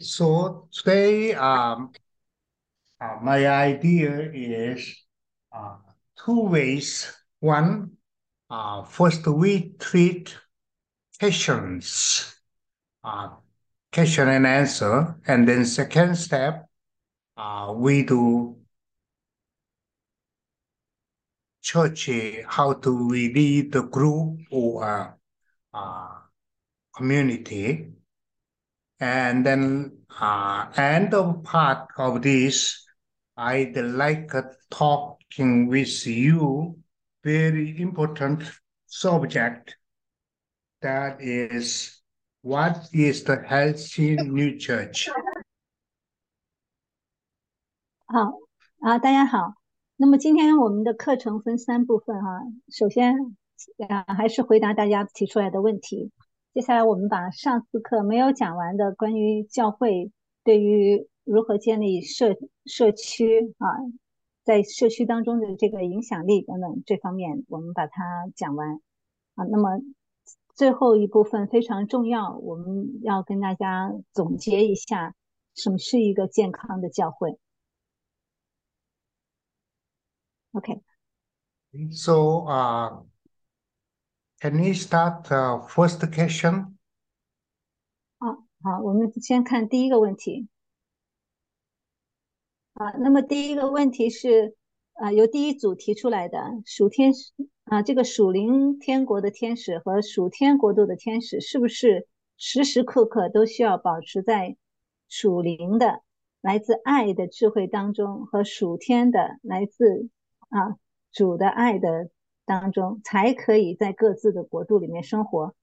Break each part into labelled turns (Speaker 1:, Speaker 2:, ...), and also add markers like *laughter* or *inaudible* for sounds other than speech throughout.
Speaker 1: So today, um, uh, my idea is uh, two ways. One, uh, first we treat questions, uh, question and answer, and then second step, uh, we do church, how to lead the group or uh, community. And then uh, end of part of this, I'd like talking with you very important subject that is what is the healthy new church? *laughs*
Speaker 2: 好啊，大家好。那么今天我们的课程分三部分哈。首先啊，还是回答大家提出来的问题。 接下来我们把上次课没有讲完的关于教会对于如何建立社社区啊，在社区当中的这个影响力等等这方面，我们把它讲完啊。那么最后一部分非常重要，我们要跟大家总结一下，什么是一个健康的教会？OK。
Speaker 1: So, uh. Can we start first question?
Speaker 2: 好，好，我们先看第一个问题。啊，那么第一个问题是，啊，由第一组提出来的，属天啊，这个属灵天国的天使和属天国度的天使，是不是时时刻刻都需要保持在属灵的来自爱的智慧当中，和属天的来自啊主的爱的？当中才可以在各自的国度里面生活。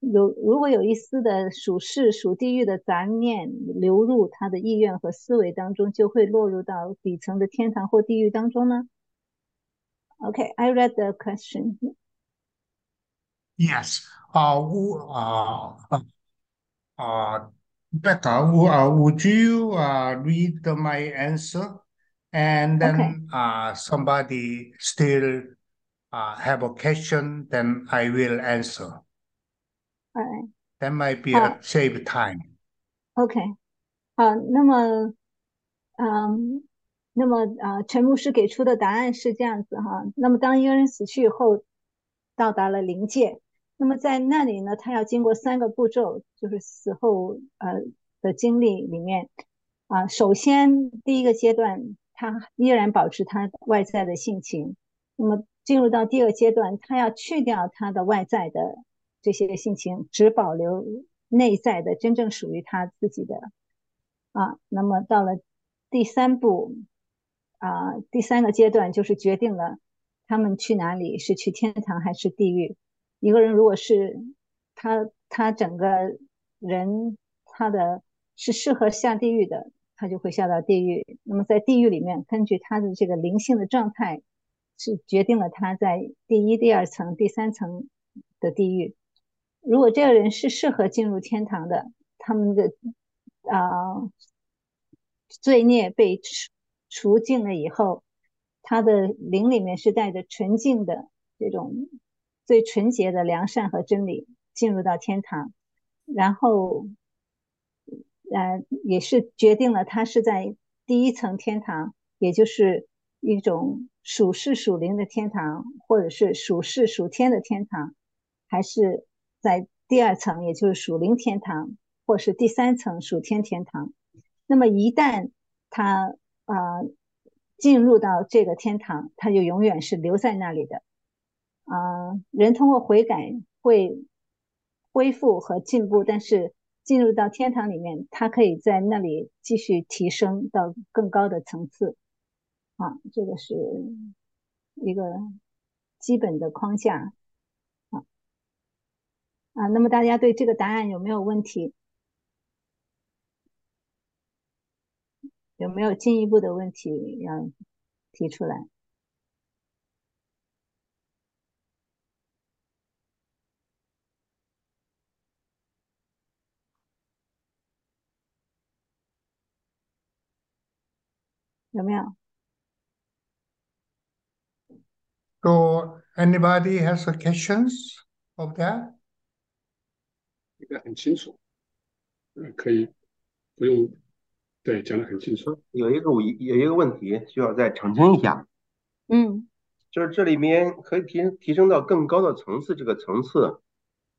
Speaker 2: 有如果有一丝的属世属地狱的杂念流入他的意愿和思维当中，就会落入到底层的天堂或地狱当中呢？OK，I read the question.
Speaker 1: Yes. Uh, uh, uh, Becca, would you uh read my answer, and then uh somebody still uh, have a question, then I will answer.
Speaker 2: All right.
Speaker 1: That might be a save time.
Speaker 2: OK，好，那么，嗯，那么啊，陈牧师给出的答案是这样子哈。那么当一个人死去以后，到达了灵界，那么在那里呢，他要经过三个步骤，就是死后呃的经历里面啊，首先第一个阶段，他依然保持他外在的性情，那么。进入到第二阶段，他要去掉他的外在的这些性情，只保留内在的真正属于他自己的啊。那么到了第三步啊，第三个阶段就是决定了他们去哪里，是去天堂还是地狱。一个人如果是他他整个人他的是适合下地狱的，他就会下到地狱。那么在地狱里面，根据他的这个灵性的状态。是决定了他在第一、第二层、第三层的地狱。如果这个人是适合进入天堂的，他们的啊罪孽被除除尽了以后，他的灵里面是带着纯净的这种最纯洁的良善和真理进入到天堂，然后呃也是决定了他是在第一层天堂，也就是一种。属世属灵的天堂，或者是属世属天的天堂，还是在第二层，也就是属灵天堂，或是第三层属天天堂。那么一旦他啊进入到这个天堂，他就永远是留在那里的。啊，人通过悔改会恢复和进步，但是进入到天堂里面，他可以在那里继续提升到更高的层次。啊，这个是一个基本的框架啊。啊，那么大家对这个答案有没有问题？有没有进一步的问题要提出来？有没有？
Speaker 1: ？So anybody has a questions of that?
Speaker 3: 应该很清楚，嗯，可以不用，对，讲的很清楚。
Speaker 4: 有一个有有一个问题需要再澄清一下，
Speaker 2: 嗯
Speaker 4: 就是这里面可以提提升到更高的层次，这个层次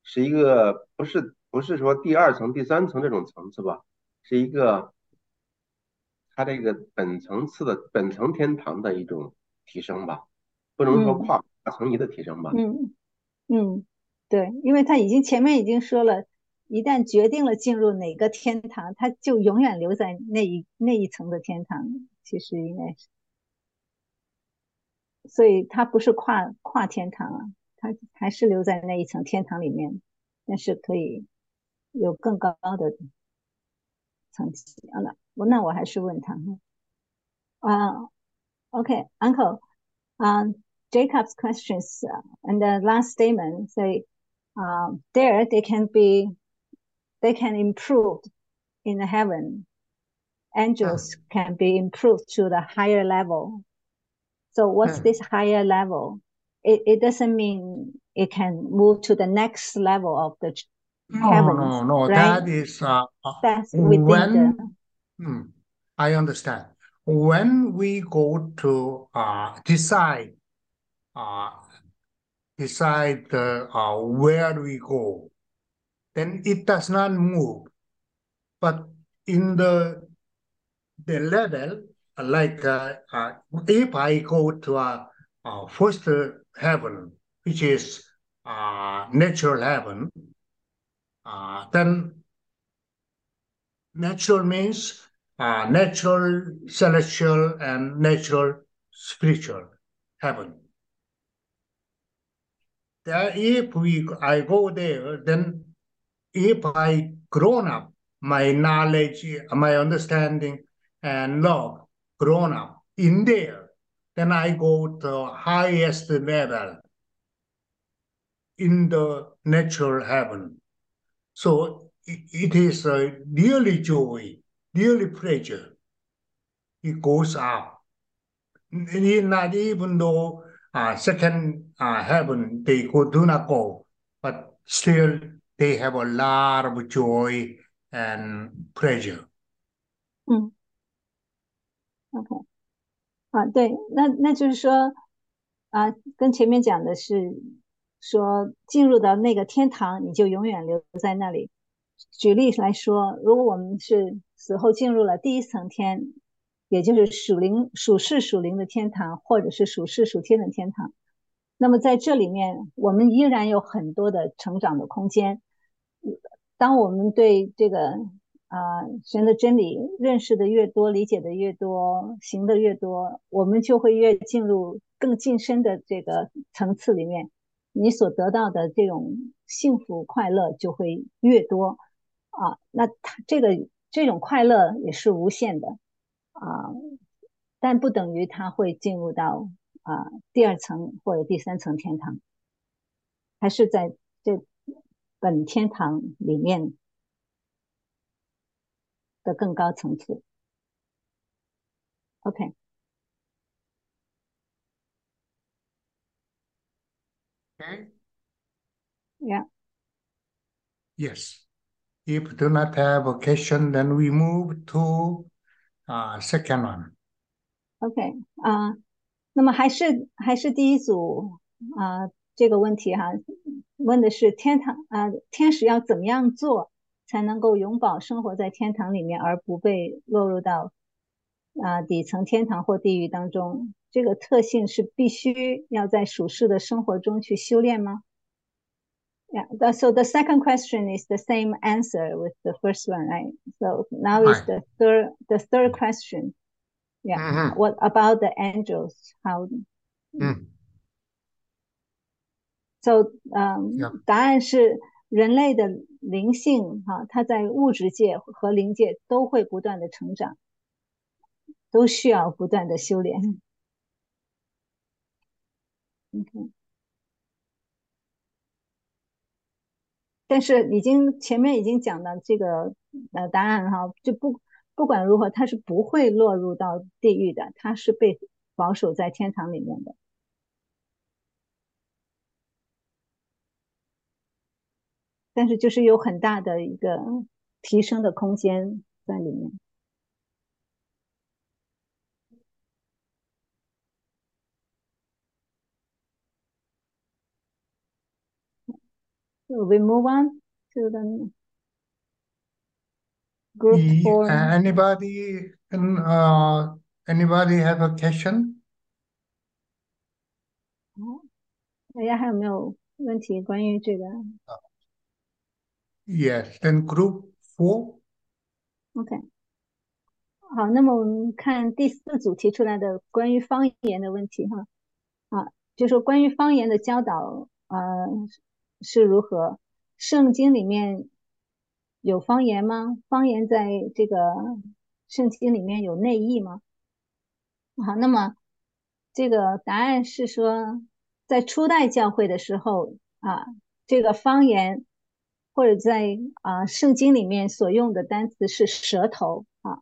Speaker 4: 是一个不是不是说第二层、第三层这种层次吧，是一个它这个本层次的本层天堂的一种提升吧，不能说
Speaker 2: 嗯
Speaker 4: 跨跨层级的提升吧。
Speaker 2: 嗯嗯，对，因为他已经前面已经说了，一旦决定了进入哪个天堂，他就永远留在那一那一层的天堂。其实应该是，所以他不是跨跨天堂啊，他还是留在那一层天堂里面，但是可以有更高的层级啊。那我那我还是问他啊，OK，Uncle，啊。Jacob's questions uh, and the last statement say uh, there they can be they can improve in the heaven angels can be improved to the higher level so what's
Speaker 1: Hmm.
Speaker 2: this higher level it, it doesn't mean it can move to the next level of the
Speaker 1: No,
Speaker 2: heavens
Speaker 1: no, no.
Speaker 2: right?
Speaker 1: That is uh, uh,
Speaker 2: that's within
Speaker 1: when
Speaker 2: the
Speaker 1: Hmm, I understand. When we go to uh, decide uh, decide uh, uh, where we go, then it does not move. But in the the level, uh, like uh, uh, if I go to a, uh first heaven, which is natural heaven, then natural means natural, celestial, and natural, spiritual heaven. There, if we I go there, then if I grown up, my knowledge, my understanding, and love grown up in there, then I go to highest level in the natural heaven. So it, is a really joy, really pleasure. It goes up. Not even though uh, second uh, heaven they could do not go, but still they have a lot of joy and pleasure.
Speaker 2: 嗯 OK，啊，对，那那就是说，啊，跟前面讲的是说，进入到那个天堂，你就永远留在那里。举例来说，如果我们是死后进入了第一层天，也就是属灵、属世、属灵的天堂，或者是属世、属天的天堂，那么在这里面，我们依然有很多的成长的空间。当我们对这个啊、神的真理认识的越多，理解的越多，行的越多，我们就会越进入更晋升的这个层次里面，你所得到的这种幸福快乐就会越多啊。那它这个这种快乐也是无限的啊，但不等于它会进入到啊第二层或者第三层天堂，还是在这本天堂里面的更高层次。OK，
Speaker 1: Okay.
Speaker 2: yeah.
Speaker 1: Yes. If do not have a question, then we move to uh, second one.
Speaker 2: OK 啊、 那么还是还是第一组啊、这个问题哈，问的是天堂啊、天使要怎么样做才能够永保生活在天堂里面，而不被落入到啊、底层天堂或地狱当中？这个特性是必须要在属世的生活中去修炼吗？Yeah, the- so the second question is the same answer with the first one, right? So now is
Speaker 1: Right.
Speaker 2: the third the third question. Yeah.
Speaker 1: Mhm.
Speaker 2: What about the angels? How?
Speaker 1: Mm.
Speaker 2: So, 嗯答案是人类的灵性哈、它在物质界和灵界都会不断的成长，都需要不断的修炼。OK，但是已经前面已经讲了这个呃答案哈，就不不管如何，它是不会落入到地狱的，它是被保守在天堂里面的。但是就是有很大的一个提升的空间在里面。So we move on to the group
Speaker 1: E-
Speaker 2: four.
Speaker 1: uh, Anybody, can, uh, anybody have a question?
Speaker 2: 大家还有没有问题关于这个
Speaker 1: Yes, then group
Speaker 2: four.？OK，好，那么我们看第四组提出来的关于方言的问题哈，啊，就说关于方言的教导，呃，是如何？圣经里面有方言吗？方言在这个圣经里面有内意吗？好，那么这个答案是说，在初代教会的时候啊，这个方言或者在啊圣经里面所用的单词是舌头啊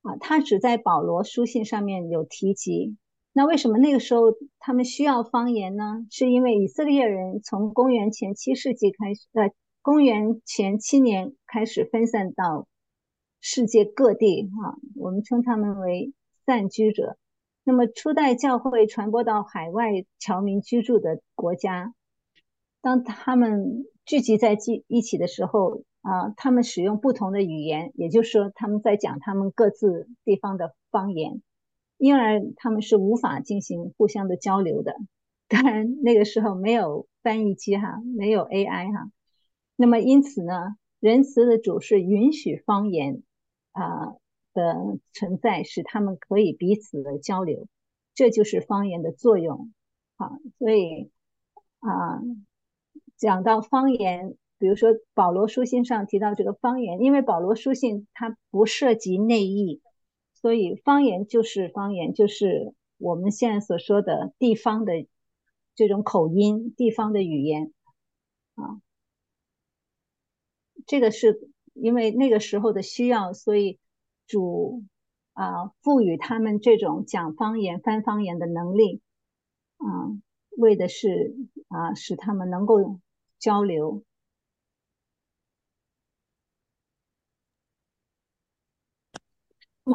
Speaker 2: 啊，它只在保罗书信上面有提及。那为什么那个时候他们需要方言呢？是因为以色列人从公元前七世纪开始，呃，公元前七年开始分散到世界各地啊，我们称他们为散居者。那么初代教会传播到海外侨民居住的国家，当他们聚集在一一起的时候啊，他们使用不同的语言，也就是说他们在讲他们各自地方的方言，因而他们是无法进行互相的交流的。当然那个时候没有翻译机哈，没有 AI 哈，那么因此呢，仁慈的主是允许方言啊。的存在使他们可以彼此的交流，这就是方言的作用。好，所以啊，讲到方言，比如说保罗书信上提到这个方言，因为保罗书信它不涉及内译，所以方言就是方言，就是我们现在所说的地方的这种口音、地方的语言啊。这个是因为那个时候的需要，所以。主啊，赋予他们这种讲方言、翻方言的能力，啊，为的是啊，使他们能够交流。
Speaker 5: 我，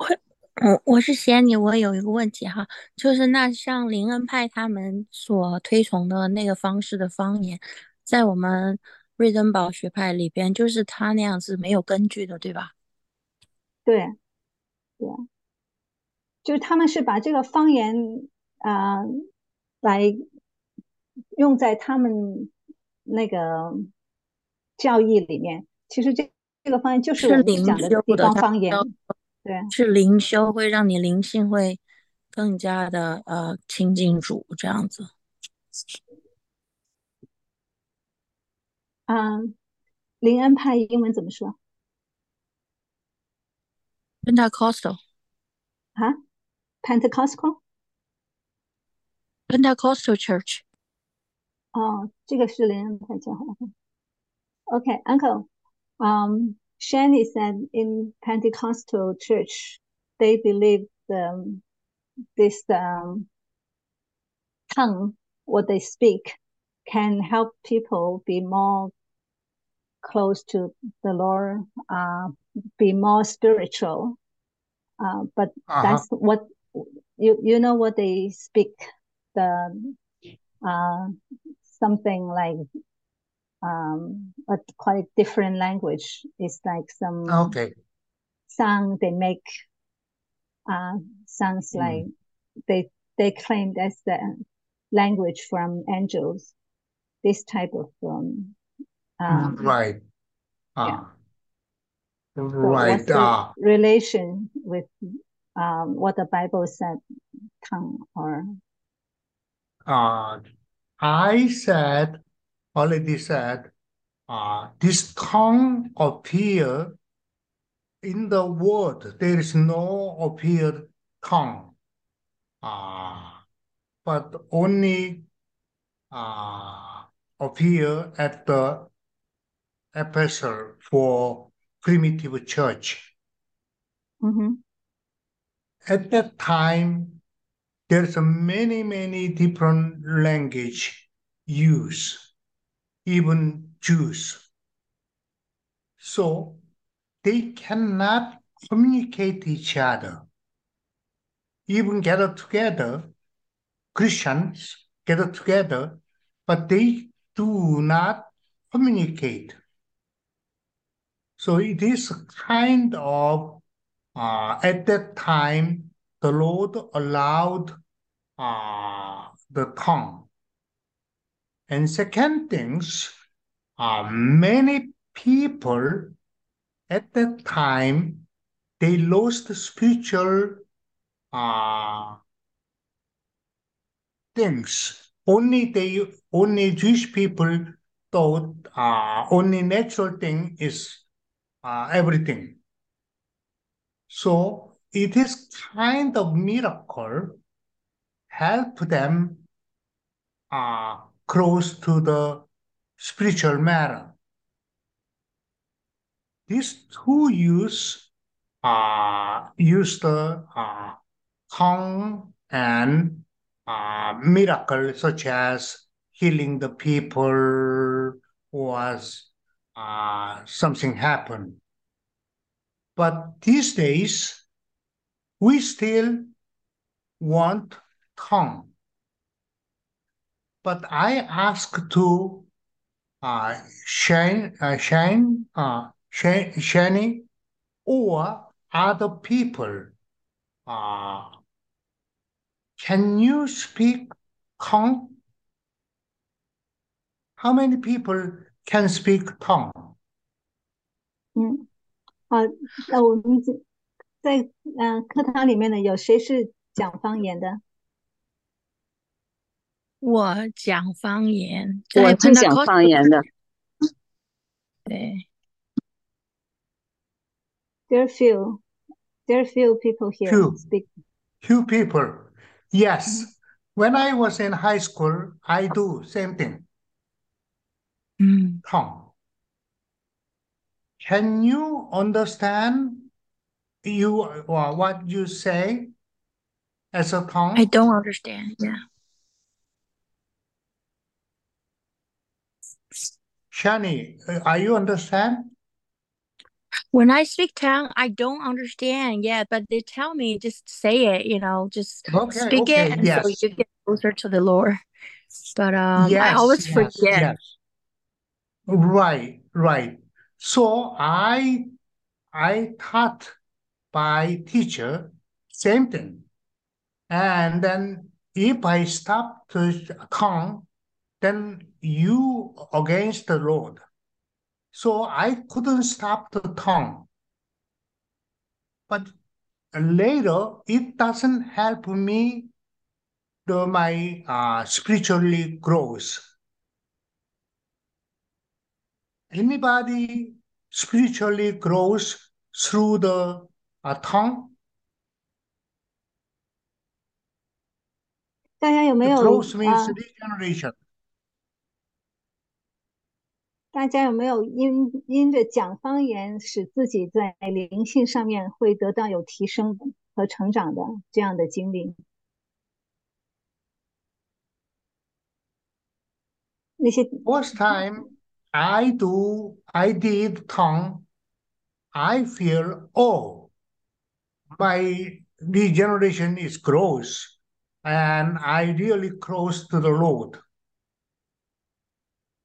Speaker 5: 我我是嫌你，我有一个问题哈，就是那像灵恩派他们所推崇的那个方式的方言，在我们瑞登堡学派里边，就是他那样子没有根据的，对吧？
Speaker 2: 对。对，就是他们是把这个方言啊，来用在他们那个教义里面。其实这这个方言就是我们讲的地方方言，对，
Speaker 5: 是灵修会让你灵性会更加的呃亲近主这样子。
Speaker 2: 啊，灵恩派英文怎么说？
Speaker 5: Pentecostal
Speaker 2: 啊，Pentecostal
Speaker 5: Pentecostal Church
Speaker 2: 哦，这个是灵恩派教会。Okay, Uncle, um, Shani said in Pentecostal church they believe the this um, tongue, what they speak, can help people be more close to the Lord, uh, be more spiritual. Uh, but
Speaker 1: Uh-huh.
Speaker 2: that's what you you know what they speak the uh, something like um, a quite different language. It's like some
Speaker 1: Okay.
Speaker 2: sound they make uh, sounds
Speaker 1: Mm.
Speaker 2: like they they claim that's the language from angels. This type of um, um,
Speaker 1: Right. Ah.
Speaker 2: so
Speaker 1: Right. Ah.
Speaker 2: relation with um, what the Bible said, tongue or
Speaker 1: Uh, I said, already said, uh, this tongue appear in the world. There is no appear tongue. Uh, but only uh, appear at the epistle for primitive church.
Speaker 2: Mhm.
Speaker 1: At that time, there's a many, many different language used, even Jews. So they cannot communicate each other. Even gather together, Christians gather together, but they do not communicate. So it is kind of, uh, at that time, the Lord allowed uh, the tongue. And second things, uh, many people at that time, they lost spiritual uh, things. Only they, only Jewish people thought uh, only natural thing is uh, everything. So it is kind of miracle help them uh, close to the spiritual matter. These two use uh, use the uh, tongue and uh, miracle such as healing the people was uh, something happened. But these days, we still want tongue. But I ask to uh, Shane, uh, Shane, uh, Shane, or other people, uh, can you speak tongue? How many people can speak tongue?
Speaker 2: 嗯，好，那我们在在嗯、呃课堂里面呢，有谁是讲方言的？
Speaker 5: 我讲方言，
Speaker 6: 我
Speaker 5: 在
Speaker 6: 是讲
Speaker 5: Pentecostal
Speaker 6: 方言的，
Speaker 5: 对，
Speaker 2: There are few, there are few people here
Speaker 1: Few.
Speaker 2: speak.
Speaker 1: Few people. Yes. When I was in high school, I do same thing.
Speaker 5: 嗯
Speaker 1: ，tongue. Can you understand you or what you say as a tongue?
Speaker 5: I don't understand. Yeah.
Speaker 1: Shani, uh, are you understand?
Speaker 5: When I speak tongue, I don't understand Yeah, but they tell me just say it, you know, just
Speaker 1: Okay,
Speaker 5: speak
Speaker 1: okay,
Speaker 5: it, and so you get closer to the Lord. But um, I always
Speaker 1: yes,
Speaker 5: forget.
Speaker 1: yes. Right, right. So I I taught by teacher same thing. And then if I stop the tongue, then you against the Lord. So I couldn't stop the tongue. But later it doesn't help me the my uh, spiritually grows. Anybody spiritually grows through the uh, tongue?
Speaker 2: 大家有没有
Speaker 1: growth
Speaker 2: 啊、
Speaker 1: means regeneration.
Speaker 2: 大家有没有因因着讲方言，使自己在灵性上面会得到有提升和成长的这样的经历？那些
Speaker 1: First time I do, I did tongue, I feel, oh, my regeneration is gross, and I really close to the Lord.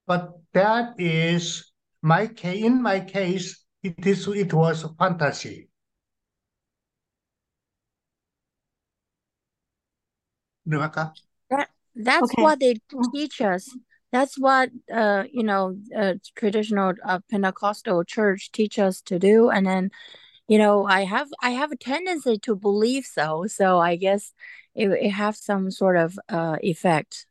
Speaker 1: But that is my case. In my case, it is it was fantasy. Rebecca?
Speaker 5: That that's
Speaker 2: Okay.
Speaker 5: what they
Speaker 2: Mm.
Speaker 5: teach us. That's what uh you know uh, traditional uh, Pentecostal church teach us to do, and then you know I have I have a tendency to believe so. So I guess it it have some sort of uh effect.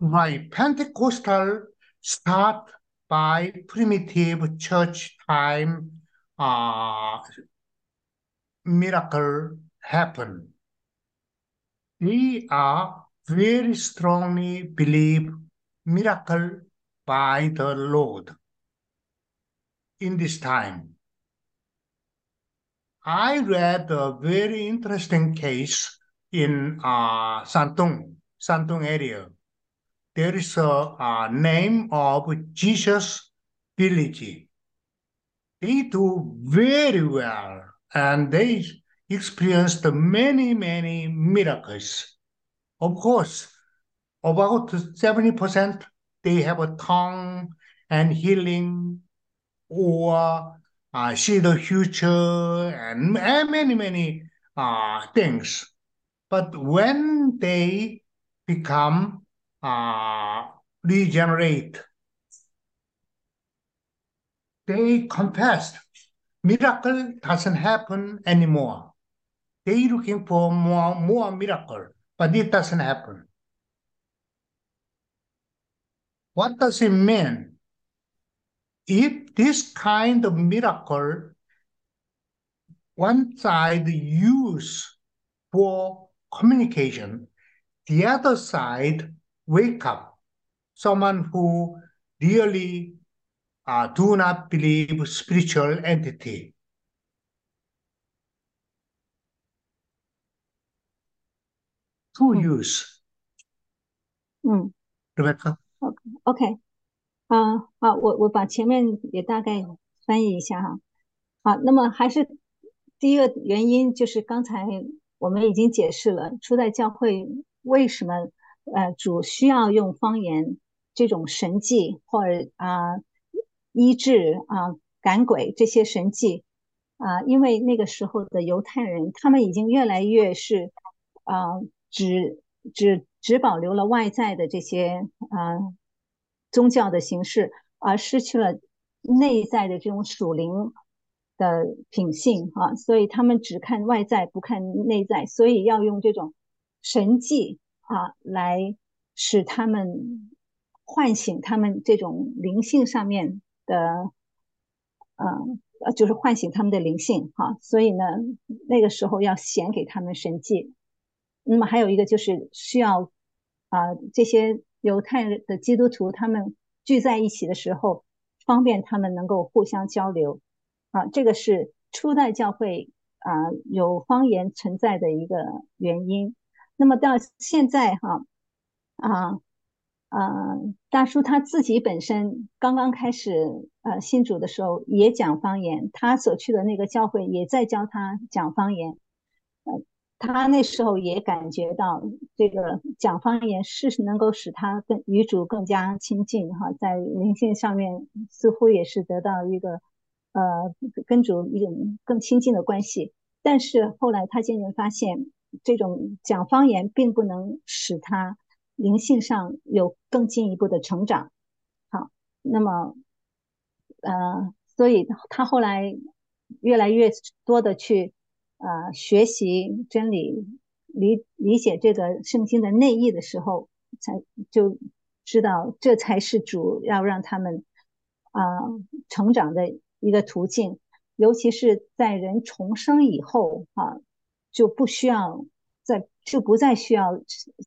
Speaker 1: Right. Pentecostal start by primitive church time uh, miracle happen. We are very strongly believe miracle by the Lord in this time. I read a very interesting case in uh, Santung, Santung area. There is a, uh name of Jesus Village. they do very well and they experienced many, many miracles. Of course, about 70% they have a tongue and healing or uh, see the future and many, many uh, things. But when they become uh, regenerate, they confessed miracle doesn't happen anymore. They looking for more, more miracle, but it doesn't happen. What does it mean? If this kind of miracle, one side use for communication, the other side wake up. Someone who really uh, do not believe spiritual entity. To use.
Speaker 2: 嗯 Rebecca.，OK，啊，好，我我把前面也大概翻译一下哈。好，那么还是第一个原因就是刚才我们已经解释了初代教会为什么呃主需要用方言这种神迹或者啊、医治啊、赶鬼这些神迹啊、因为那个时候的犹太人他们已经越来越是啊、只只只保留了外在的这些啊、宗教的形式，而失去了内在的这种属灵的品性啊，所以他们只看外在不看内在，所以要用这种神迹啊来使他们唤醒他们这种灵性上面的，嗯、呃，就是唤醒他们的灵性哈、所以呢，那个时候要显给他们神迹。那么还有一个就是需要啊、这些犹太的基督徒他们聚在一起的时候，方便他们能够互相交流啊，这个是初代教会啊、有方言存在的一个原因。那么到现在哈啊啊，大叔他自己本身刚刚开始呃信主的时候也讲方言，他所去的那个教会也在教他讲方言。他那时候也感觉到这个讲方言是能够使他跟女主更加亲近哈，在灵性上面似乎也是得到一个呃跟主一种更亲近的关系。但是后来他渐渐发现，这种讲方言并不能使他灵性上有更进一步的成长。好，那么呃，所以他后来越来越多的去呃学习真理，理理解这个圣经的内意的时候，才就知道这才是主要让他们啊、成长的一个途径。尤其是在人重生以后啊，就不需要再就不再需要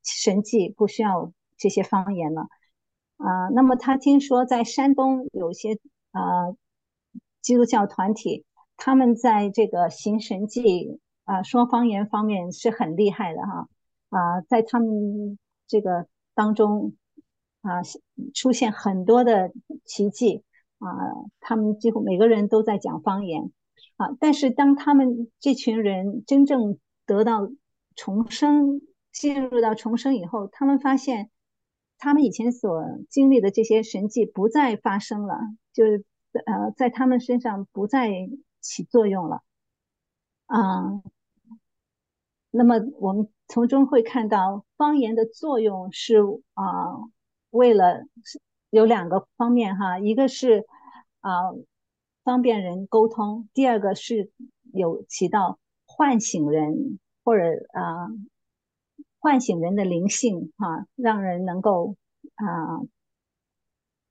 Speaker 2: 神迹，不需要这些方言了啊。那么他听说在山东有些啊基督教团体，他们在这个行神迹啊说方言方面是很厉害的哈啊，在他们这个当中啊出现很多的奇迹。啊，他们几乎每个人都在讲方言啊。但是当他们这群人真正得到重生，进入到重生以后，他们发现他们以前所经历的这些神迹不再发生了，就是呃，在他们身上不再起作用了啊。那么我们从中会看到方言的作用是啊，为了有两个方面哈，一个是啊方便人沟通，第二个是有起到唤醒人或者啊唤醒人的灵性哈，让人能够啊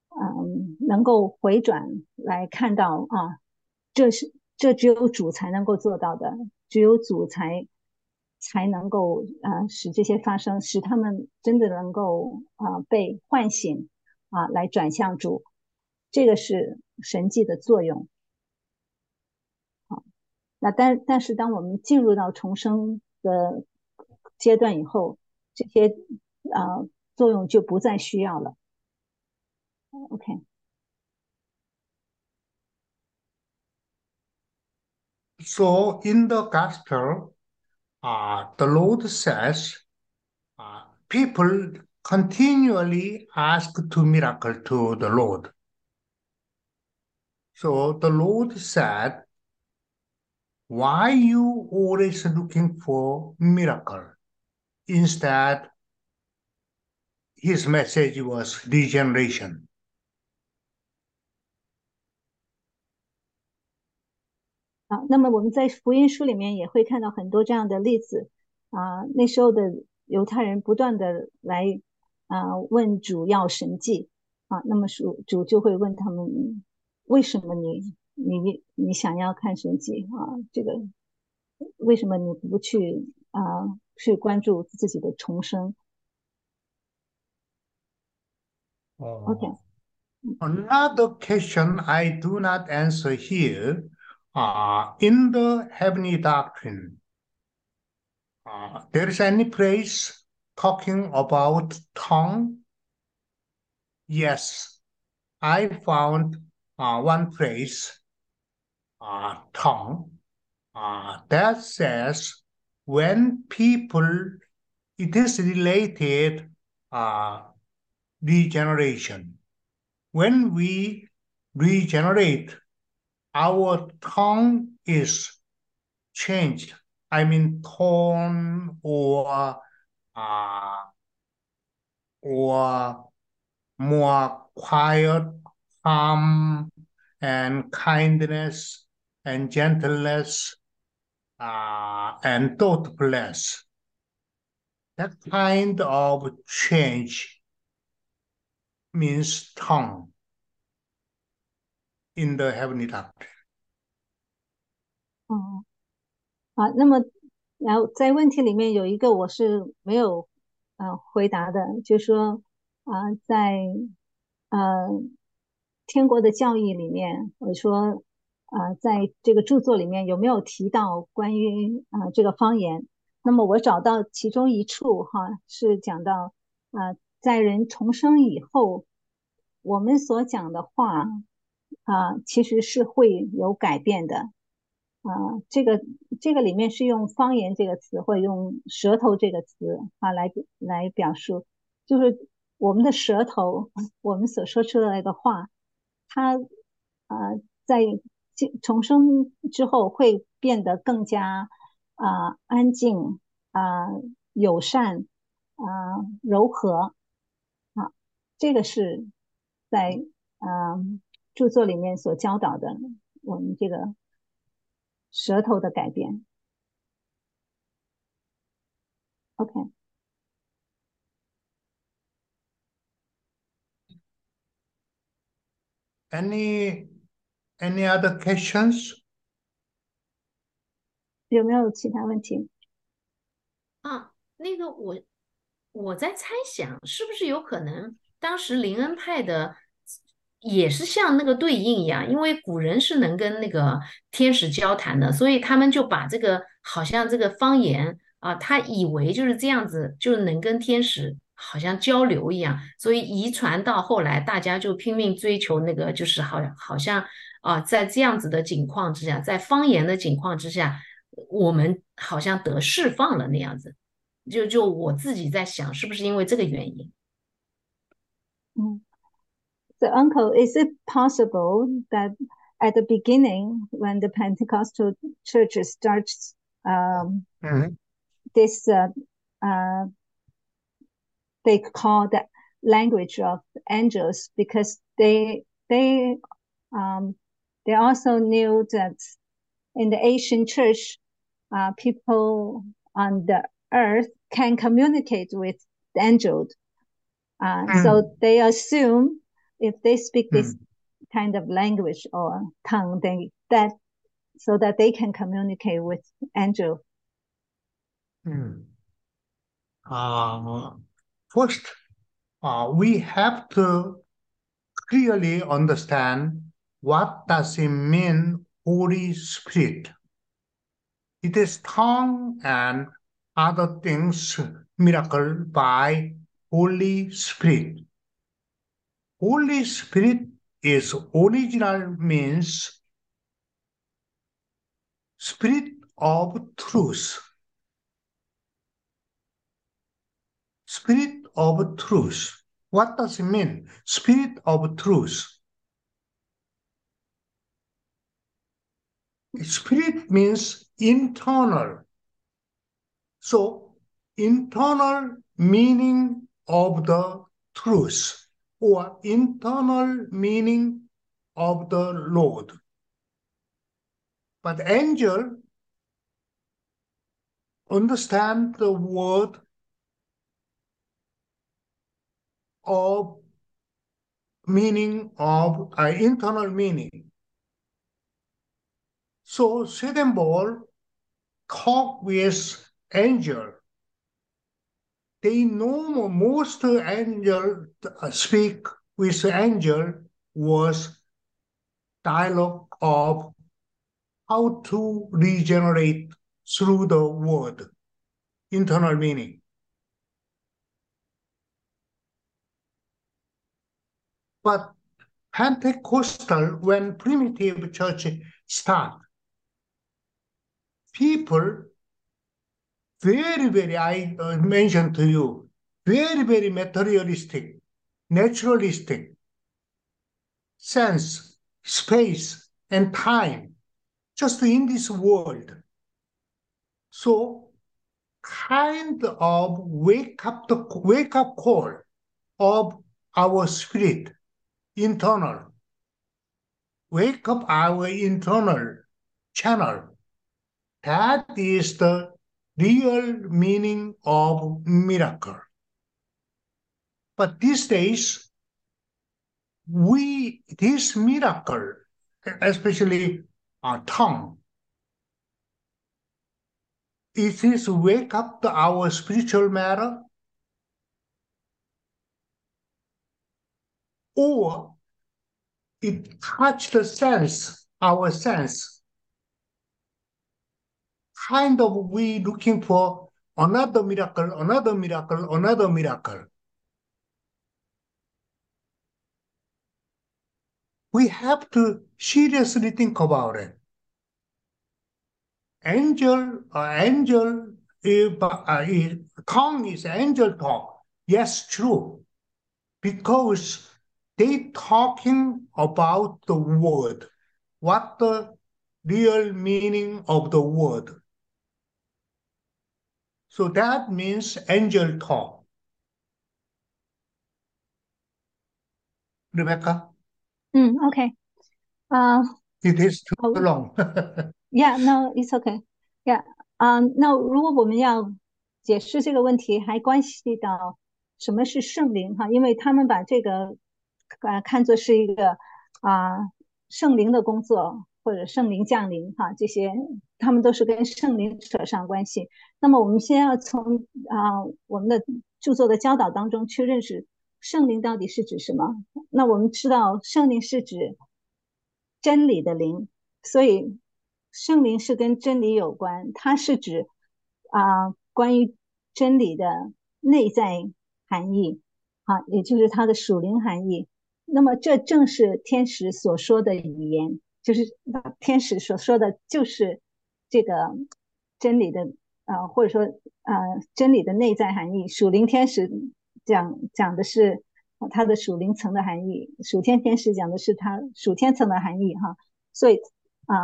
Speaker 2: 嗯能够回转来看到啊，这是这只有主才能够做到的，只有主才才能够啊使这些发生，使他们真的能够啊被唤醒。啊，来转向主，这个是神迹的作用。好，那但但是当我们进入到重生的阶段以后，这些啊作用就不再需要了。OK，
Speaker 1: so in the gospel, uh, the Lord says, uh, people continually ask to miracle to the Lord. So the Lord said, why you always looking for miracle? Instead, his message was regeneration.
Speaker 2: 啊，那么我们在福音书里面也会看到很多这样的例子啊。那时候的犹太人不断的来啊问主要神迹啊，那么主主就会问他们，为什么你你你想要看神迹啊？这个为什么你不去啊去关注自己的重生？OK。
Speaker 1: Another question I do not answer here uh, in the heavenly doctrine, uh, there is any place talking about tongue? Yes, I found uh, one phrase, uh, tongue, uh, that says when people, it is related uh, regeneration. When we regenerate, our tongue is changed. I mean, tone or uh, or more quiet, calm, and kindness and gentleness uh, and thoughtfulness. That kind of change means tongue in the heavenly doctrine.
Speaker 2: 哦，啊，那么然后在问题里面有一个我是没有呃回答的，就是说啊，在呃天国的教义里面，我说啊，在这个著作里面有没有提到关于啊这个方言？那么我找到其中一处哈，是讲到啊，在人重生以后，我们所讲的话。啊，其实是会有改变的，啊，这个这个里面是用方言这个词，或者用舌头这个词啊来来表述，就是我们的舌头，我们所说出来的话，它啊在重生之后会变得更加啊安静啊友善啊柔和啊，这个是在嗯。著作里面所教导的，我们这个舌头的改变。OK。
Speaker 1: Any any other questions？
Speaker 2: 有没有其他问题？
Speaker 6: 啊，那个我我在猜想，是不是有可能当时林恩派的？也是像那个对应一样，因为古人是能跟那个天使交谈的，所以他们就把这个好像这个方言啊，他以为就是这样子，就能跟天使好像交流一样，所以遗传到后来，大家就拼命追求那个，就是好像好像啊，在这样子的情况之下，在方言的情况之下，我们好像得释放了那样子，就就我自己在想，是不是因为这个原因？
Speaker 2: 嗯。Uncle, is it possible that at the beginning, when the Pentecostal church starts um, mm-hmm. this, uh, uh, they call the language of angels because they they um, they also knew that in the Asian church, uh, people on the earth can communicate with angels. Uh, mm. So they assume if they speak this mm. kind of language or tongue, then that so that they can communicate with angel.
Speaker 1: Mm. Uh, first, uh, we have to clearly understand what does it mean Holy Spirit. It is tongue and other things miracle by Holy Spirit. Holy Spirit is original means spirit of truth. Spirit of truth. What does it mean? Spirit of truth. Spirit means internal. So, internal meaning of the truth or internal meaning of the Lord. But angel understand the word of meaning of uh, internal meaning. So Swedenborg talk with angel. They know most angel uh, speak with angel was dialogue of how to regenerate through the word, internal meaning. But Pentecostal, when primitive church start, people very, very, I mentioned to you, very, very materialistic, naturalistic, sense, space, and time, just in this world. So, kind of wake up the wake up call of our spirit, internal. Wake up our internal channel. That is the real meaning of miracle. But these days, we this miracle, especially our tongue, is this wake up to our spiritual matter? Or it touch the sense, our sense. Kind of we looking for another miracle, another miracle, another miracle. We have to seriously think about it. Angel, uh, angel, if, uh, if tongue is angel talk. Yes, true. Because they talking about the word, what the real meaning of the word. So that means angel talk. Rebecca?
Speaker 2: Mm, okay. Uh,
Speaker 1: it is too
Speaker 2: oh,
Speaker 1: long. *laughs*
Speaker 2: yeah, no, it's okay. Yeah. 啊、uh,，那如果我们要解释这个问题，还关系到什么是圣灵哈，因为他们把这个呃看作是一个啊、呃、圣灵的工作 或者圣灵降临哈，这些他们都是跟圣灵扯上关系。那么我们先要从啊、我们的著作的教导当中去认识圣灵到底是指什么。那我们知道圣灵是指真理的灵，所以圣灵是跟真理有关，它是指啊、关于真理的内在含义啊，也就是它的属灵含义。那么这正是天使所说的语言，就是天使所说的就是这个真理的啊、或者说啊、真理的内在含义。属灵天使讲讲的是它的属灵层的含义，属天天使讲的是它属天层的含义哈。所以啊、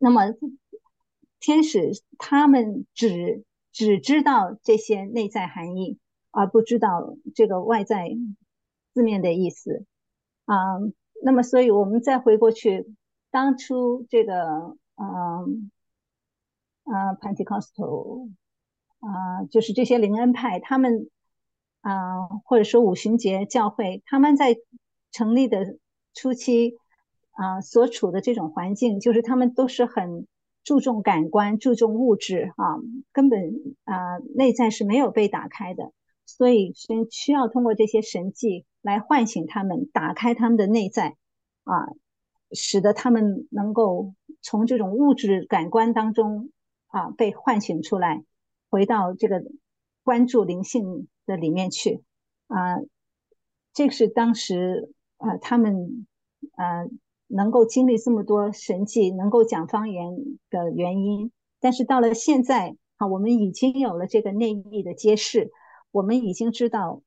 Speaker 2: 那么天使他们只只知道这些内在含义，而不知道这个外在。字面的意思啊、那么所以我们再回过去，当初这个嗯啊 Pentecostal 啊、呃，就是这些灵恩派，他们啊、呃，或者说五旬节教会，他们在成立的初期啊、所处的这种环境，就是他们都是很注重感官、注重物质啊，根本啊、内在是没有被打开的。所以先需要通过这些神迹来唤醒他们，打开他们的内在，啊，使得他们能够从这种物质感官当中啊被唤醒出来，回到这个关注灵性的里面去，啊，这是当时啊他们啊能够经历这么多神迹，能够讲方言的原因。但是到了现在，啊，我们已经有了这个内意的揭示，我们已经知道，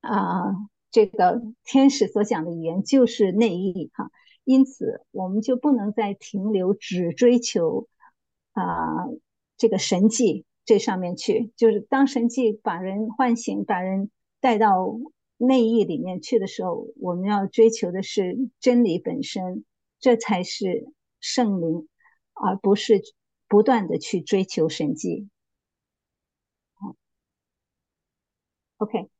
Speaker 2: 啊，这个天使所讲的语言就是内意，哈。因此，我们就不能再停留，只追求啊这个神迹这上面去。就是当神迹把人唤醒，把人带到内意里面去的时候，我们要追求的是真理本身，这才是圣灵，而不是不断的去追求神迹。OK。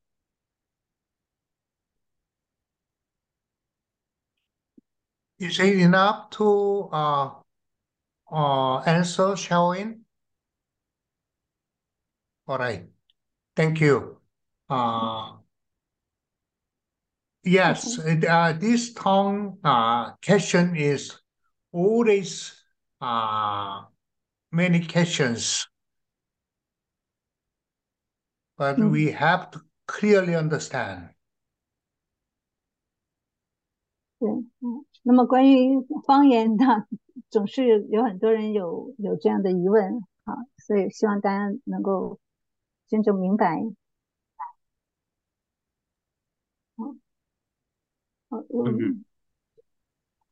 Speaker 1: Is it enough to uh, uh, answer, Sharon? All right. Thank you. Uh, yes, uh, this tongue uh, question is always uh, many questions. But
Speaker 2: Mm.
Speaker 1: we have to clearly understand.
Speaker 2: 那么关于方言的，总是有很多人有有这样的疑问啊，所以希望大家能够真正明白。好，
Speaker 4: 嗯
Speaker 2: 嗯，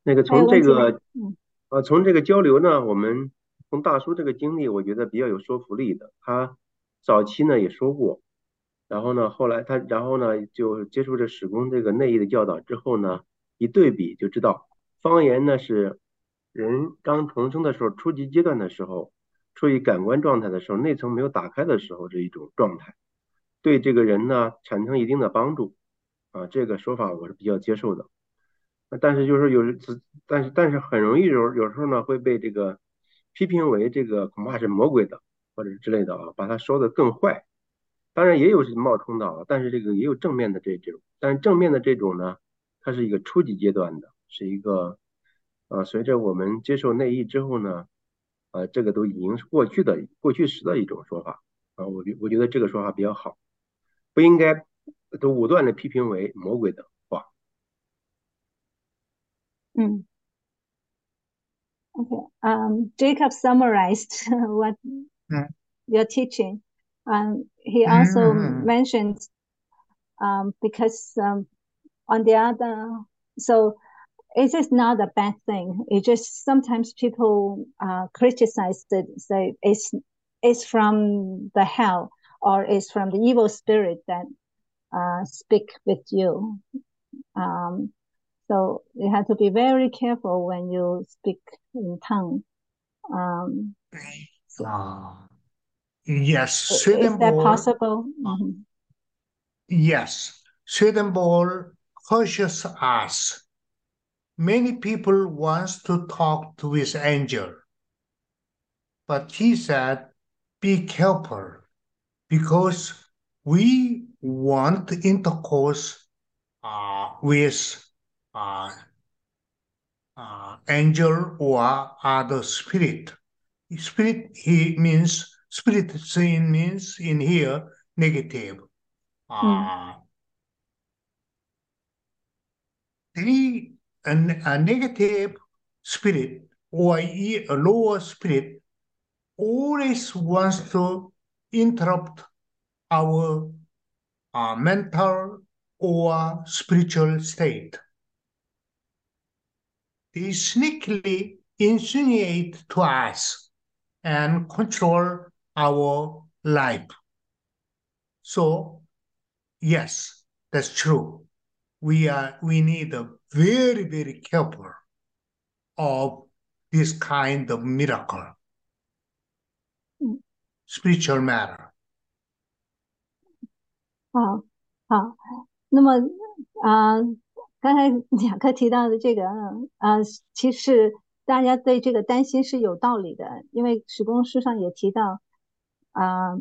Speaker 4: 那个从这个？
Speaker 2: 嗯
Speaker 4: 呃，从这个交流呢，我们从大叔这个经历，我觉得比较有说服力的。他早期呢也说过，然后呢，后来他，然后呢就接触这史工这个内衣的教导之后呢，一对比就知道，方言呢是人刚重生的时候，初级阶段的时候，处于感官状态的时候，内层没有打开的时候这一种状态，对这个人呢产生一定的帮助。啊，这个说法我是比较接受的。但是就是有时，但是但是很容易有有时候呢会被这个批评为这个恐怕是魔鬼的或者之类的啊，把它说的更坏。当然也有是冒充的啊，但是这个也有正面的这这种，但是正面的这种呢，它是一个初级阶段的，是一个呃，随着我们接受内衣之后呢，呃，这个都已经是过去的过去时的一种说法啊，我觉我觉得这个说法比较好，不应该都武断的批评为魔鬼的话。
Speaker 2: 嗯，OK，um, Jacob summarized *laughs* what
Speaker 1: Mm.
Speaker 2: you're teaching. Um, he also
Speaker 1: Mm.
Speaker 2: mentioned um, because um, on the other, so it is not a bad thing. It just sometimes people uh, criticize it, say it's it's from the hell or it's from the evil spirit that uh, speak with you. Um, so you have to be very careful when you speak in tongue. Um,
Speaker 1: Uh, yes,
Speaker 2: i- is that possible? Mhm.
Speaker 1: Yes, Swedenborg cautions us. Many people wants to talk to his angel, but he said, "Be careful, because we want intercourse uh, with uh, uh, angel or other spirit. Spirit he means spirit sin means in here negative. Uh, the a, negative spirit or a lower spirit always wants to interrupt our uh, mental or spiritual state. They sneakily insinuate to us and control our life. So, yes, that's true We are we need a very very careful of this kind of miracle,
Speaker 2: Mm.
Speaker 1: spiritual matter.
Speaker 2: 好，好，那么啊、刚才雅克提到的这个，啊、其实大家对这个担心是有道理的，因为史公书上也提到，啊、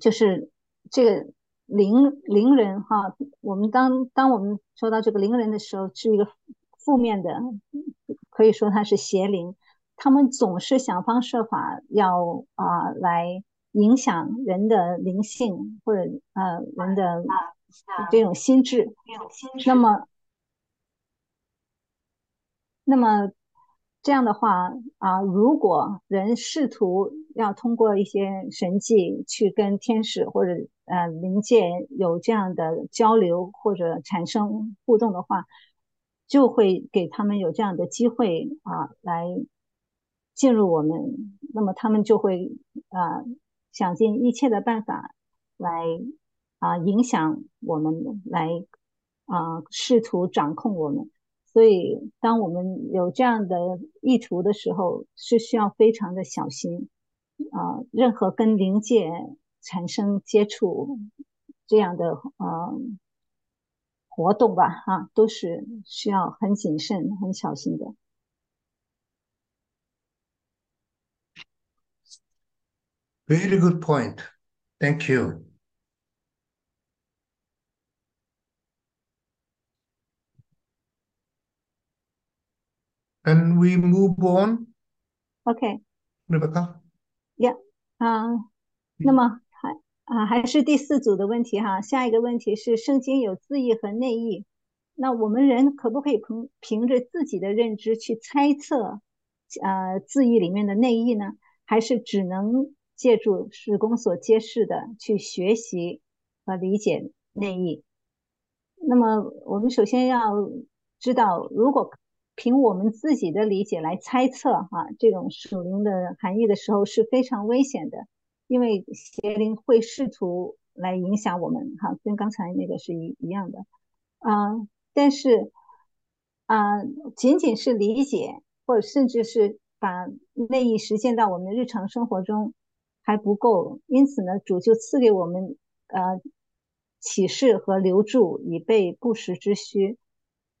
Speaker 2: 就是这个 *laughs* 灵灵人哈，我们当当我们说到这个灵人的时候，是一个负面的，可以说他是邪灵，他们总是想方设法要啊、来影响人的灵性或者呃人的这种心智。那么那么这样的话啊，如果人试图要通过一些神迹去跟天使或者呃灵界有这样的交流或者产生互动的话，就会给他们有这样的机会啊来进入我们，那么他们就会啊想尽一切的办法来啊影响我们，来啊试图掌控我们。所以，当我们有这样的意图的时候，是需要非常的小心啊。任何跟灵界产生接触这样的呃活动吧，哈，都是需要很谨慎、很小心的。
Speaker 1: Very good point. Thank you. And we move on. OK，Rebecca.
Speaker 2: 啊，那么还啊还是第四组的问题哈。下一个问题是：圣经有字义和内义，那我们人可不可以凭凭着自己的认知去猜测呃字义里面的内义呢？还是只能借助史公所揭示的去学习和理解内义？那么我们首先要知道，如果凭我们自己的理解来猜测哈，这种属灵的含义的时候是非常危险的，因为邪灵会试图来影响我们哈，跟刚才那个是一一样的啊。但是啊，仅仅是理解或者甚至是把内意实践到我们的日常生活中还不够，因此呢，主就赐给我们呃启示和留住，以备不时之需。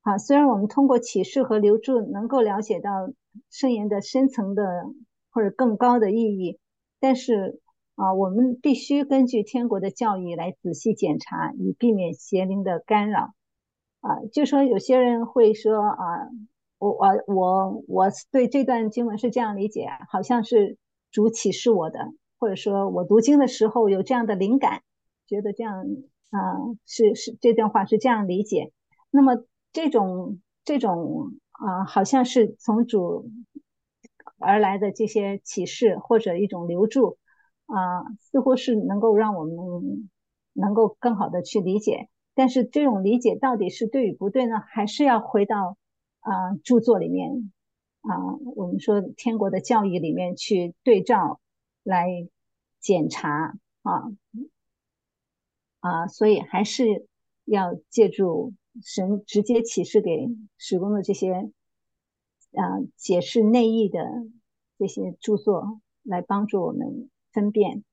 Speaker 2: 好，虽然我们通过启示和留住能够了解到圣言的深层的或者更高的意义，但是啊，我们必须根据天国的教义来仔细检查，以避免邪灵的干扰。啊，就说有些人会说啊，我我我我对这段经文是这样理解，好像是主启示我的，或者说我读经的时候有这样的灵感，觉得这样啊是是这段话是这样理解，那么。这种这种啊，好像是从主而来的这些启示或者一种留住啊，似乎是能够让我们能够更好的去理解。但是这种理解到底是对与不对呢？还是要回到啊著作里面啊，我们说天国的教义里面去对照来检查啊啊，所以还是要借助。神直接启示给史工的这些啊解释内意的这些著作，来帮助我们分辨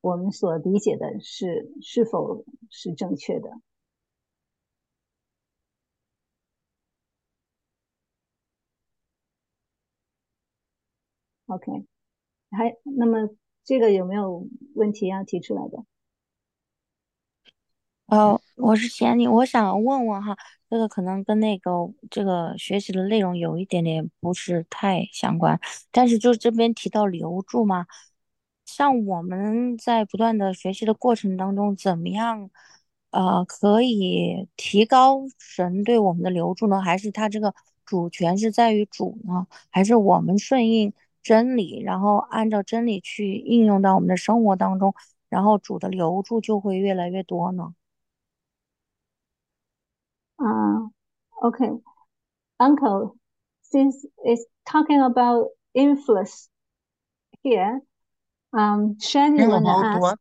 Speaker 2: 我们所理解的是是否是正确的。OK，还那么这个有没有问题要提出来的？
Speaker 5: 哦，我是贤你，我想问问哈，这个可能跟那个这个学习的内容有一点点不是太相关，但是就这边提到留住嘛，像我们在不断的学习的过程当中，怎么样，呃，可以提高神对我们的留住呢？还是他这个主权是在于主呢？还是我们顺应真理，然后按照真理去应用到我们的生活当中，然后主的留住就会越来越多呢
Speaker 2: ？Uh, okay. Uncle, since it's talking about influence here, um, Shani
Speaker 1: Talking
Speaker 2: wanna ask
Speaker 1: what?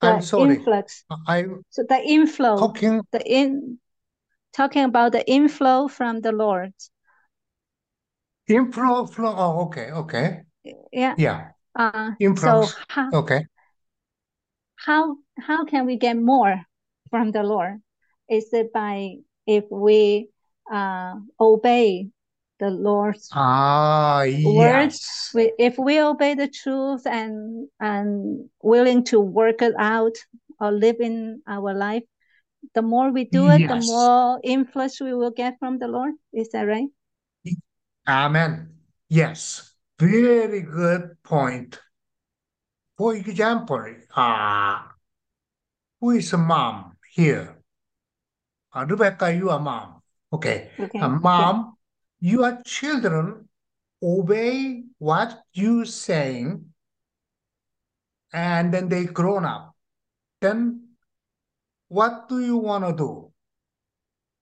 Speaker 2: the
Speaker 1: I'm sorry.
Speaker 2: influx.
Speaker 1: I
Speaker 2: So the inflow,
Speaker 1: talking
Speaker 2: the in, talking about the inflow from the Lord.
Speaker 1: inflow flow. Oh, okay, okay.
Speaker 2: Yeah.
Speaker 1: Yeah.
Speaker 2: Uh, so
Speaker 1: Influx.
Speaker 2: how
Speaker 1: Okay.
Speaker 2: how how can we get more from the Lord? Is it by if we uh, obey the Lord's
Speaker 1: Ah,
Speaker 2: words?
Speaker 1: yes.
Speaker 2: We, if we obey the truth and and willing to work it out or live in our life, the more we do it, the more influence we will get from the Lord. Is that right?
Speaker 1: Amen. Yes. Very good point. For example, uh, who is a mom here? Uh, Rebecca, you are mom. Okay.
Speaker 2: Okay.
Speaker 1: Uh, mom, your children obey what you saying, and then they grown up. Then what do you want to do?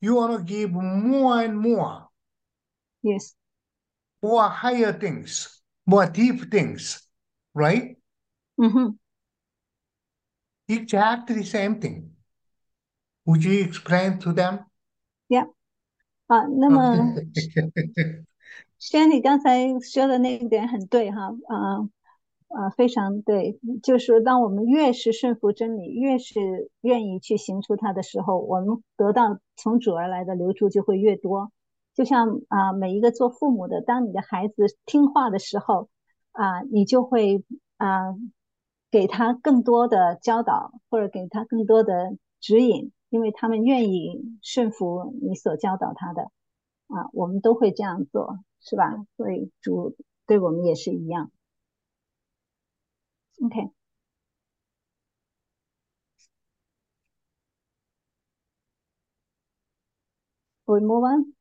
Speaker 1: You want to give more and more,
Speaker 2: Yes.
Speaker 1: more higher things, more deep things, right?
Speaker 2: Mm-hmm.
Speaker 1: Exactly the same thing. Would you explain to them?
Speaker 2: 啊，那么
Speaker 1: Okay.
Speaker 2: 轩你刚才说的那一点很对哈，啊啊，非常对，就是说，当我们越是顺服真理，越是愿意去行出它的时候，我们得到从主而来的流出就会越多。就像啊，每一个做父母的，当你的孩子听话的时候，啊，你就会啊给他更多的教导，或者给他更多的指引，因为他们愿意顺服你所教导他的。啊，我们都会这样做，是吧？所以主对我们也是一样。OK，我 move on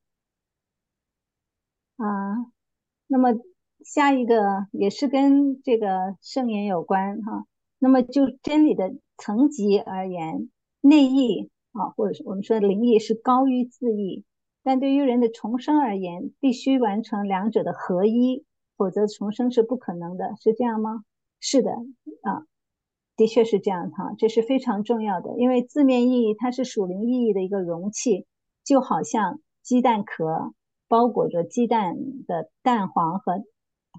Speaker 2: 啊，那么下一个也是跟这个圣言有关哈。那么就真理的层级而言，内意啊，或者是我们说灵意是高于字意。但对于人的重生而言，必须完成两者的合一，否则重生是不可能的，是这样吗？是的，啊，的确是这样哈，这是非常重要的，因为字面意义它是属灵意义的一个容器，就好像鸡蛋壳包裹着鸡蛋的蛋黄和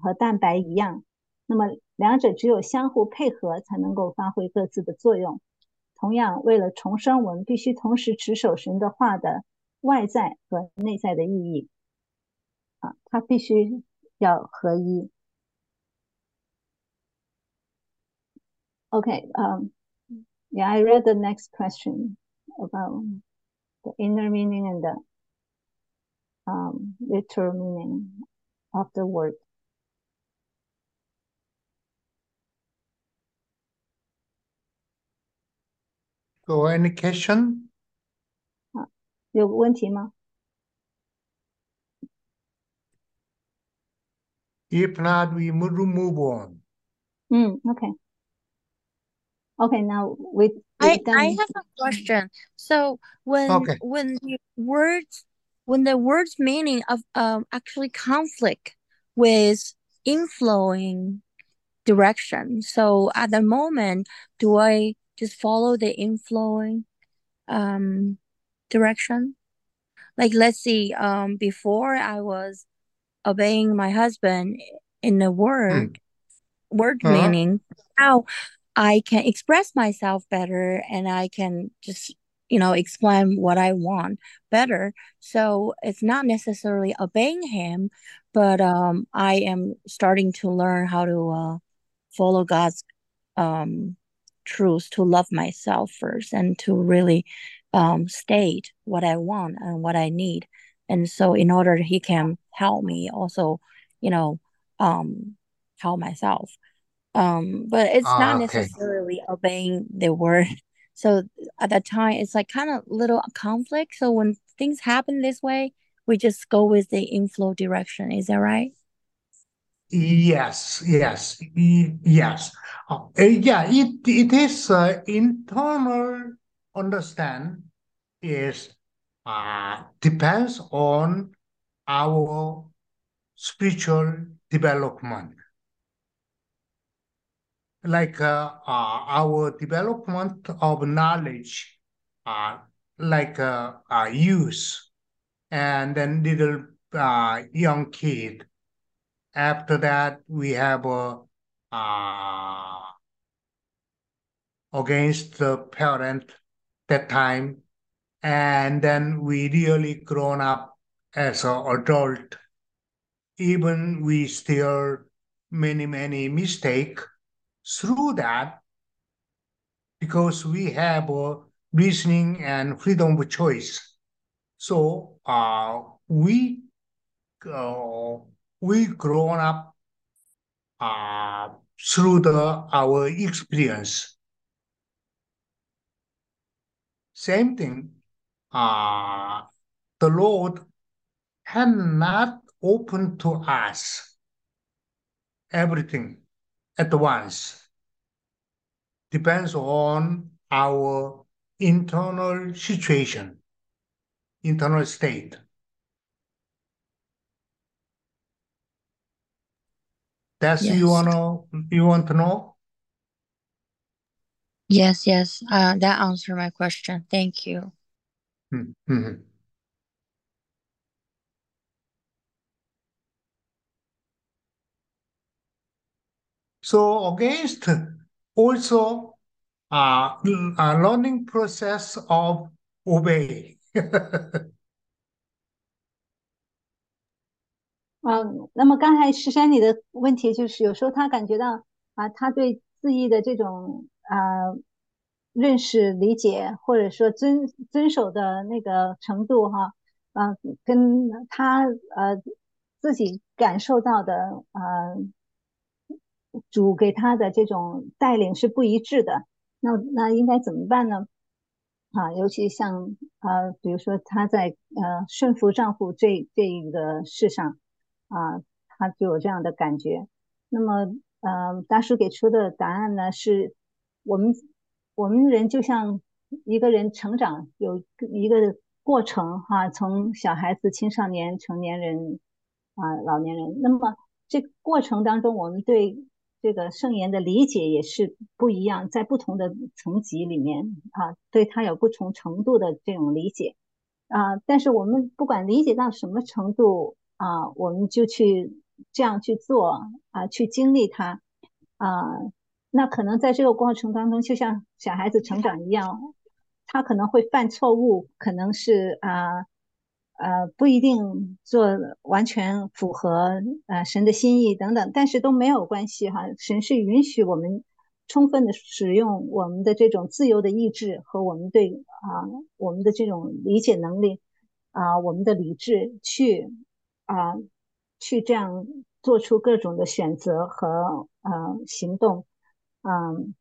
Speaker 2: 和蛋白一样，那么两者只有相互配合才能够发挥各自的作用。同样，为了重生，我们必须同时持守神的话的。外在和内在的意义啊，它必须要合一。Okay, um, yeah, I read the next question about the inner meaning and the um, literal meaning of the word.
Speaker 1: So, any question?
Speaker 2: 有问题吗？
Speaker 1: If not, we move move on.
Speaker 2: 嗯，OK。Okay, now we
Speaker 5: I
Speaker 2: we've done-
Speaker 5: I have a question. So when
Speaker 1: Okay.
Speaker 5: when the words when the words meaning of um actually conflict with inflowing direction. So at the moment, do I just follow the inflowing um direction? Like let's see, um before I was obeying my husband in the word word
Speaker 1: Uh-huh.
Speaker 5: meaning. Now I can express myself better and I can just, you know, explain what I want better. So it's not necessarily obeying him, but um, I am starting to learn how to uh, follow God's um, truth, to love myself first, and to really um, state what I want and what I need. And so, in order he can help me also, you know, um, help myself. Um but it's
Speaker 1: Ah,
Speaker 5: not
Speaker 1: okay.
Speaker 5: necessarily obeying the word. *laughs* So at that time it's like kind of little conflict. So when things happen this way we just go with the inflow direction. Is that right
Speaker 1: Yes, yes, yes. Uh, uh, yeah, it it is uh, internal understand is uh depends on our spiritual development. Like uh, uh, our development of knowledge, uh, like uh, uh, and then little uh, young kid. After that, we have a uh, against the parent that time, and then we really grown up as an adult. Even we still many many mistake through that because we have a reasoning and freedom of choice. So uh, we uh, we grown up uh, through the our experience. Same thing. Uh, the Lord cannot open to us everything at once. Depends on our internal situation, internal state. That's
Speaker 5: Yes.
Speaker 1: you wanna you want to know?
Speaker 5: Yes, yes. Uh, that answered my question. Thank you.
Speaker 1: Hmm, mhm. So against also uh, a learning process of obey. *laughs*
Speaker 2: 嗯，那么刚才石山你的问题就是，有时候他感觉到啊，他对字义的这种啊认识、理解，或者说遵遵守的那个程度哈，啊，跟他呃自己感受到的呃主给他的这种带领是不一致的。那那应该怎么办呢？啊，尤其像呃，比如说她在呃顺服丈夫这这一个事上。啊，他就有这样的感觉。那么，呃，大叔给出的答案呢，是我们我们人就像一个人成长有一个过程哈，从小孩子、青少年、成年人啊、老年人。那么这过程当中，我们对这个圣言的理解也是不一样，在不同的层级里面啊，对他有不同程度的这种理解啊。但是我们不管理解到什么程度。啊，我们就去这样去做啊，去经历它啊。那可能在这个过程当中，就像小孩子成长一样，他可能会犯错误，可能是啊呃不一定做完全符合呃神的心意等等，但是都没有关系哈。神是允许我们充分的使用我们的这种自由的意志和我们对啊我们的这种理解能力啊我们的理智去。啊，去这样做出各种的选择和呃行动，嗯，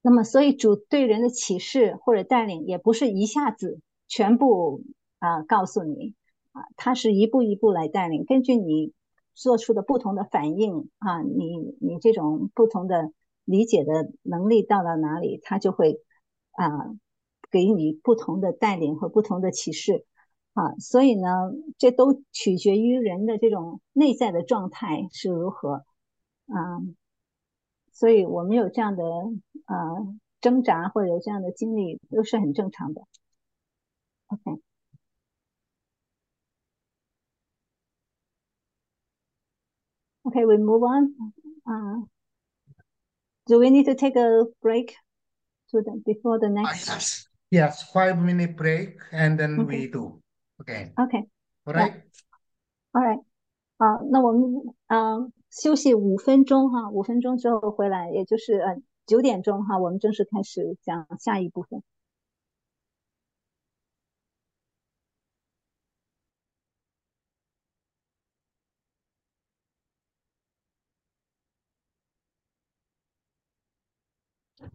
Speaker 2: 那么所以主对人的启示或者带领也不是一下子全部啊告诉你啊，他是一步一步来带领，根据你做出的不同的反应啊，你你这种不同的理解的能力到了哪里，他就会啊给你不同的带领和不同的启示。啊，所以呢，这都取决于人的这种内在的状态是如何，啊，所以我们有这样的呃挣扎或者有这样的经历都是很正常的。OK。Okay, we move on. Uh, do we need to take a break to the before the next?
Speaker 1: Uh, yes, yes, five minute break and then
Speaker 2: Okay.
Speaker 1: we do. Okay.
Speaker 2: Okay.
Speaker 1: All right.
Speaker 2: All right. 好，那我们嗯休息五分钟哈，五分钟之后回来，也就是呃九点钟哈，我们正式开始讲下一部分。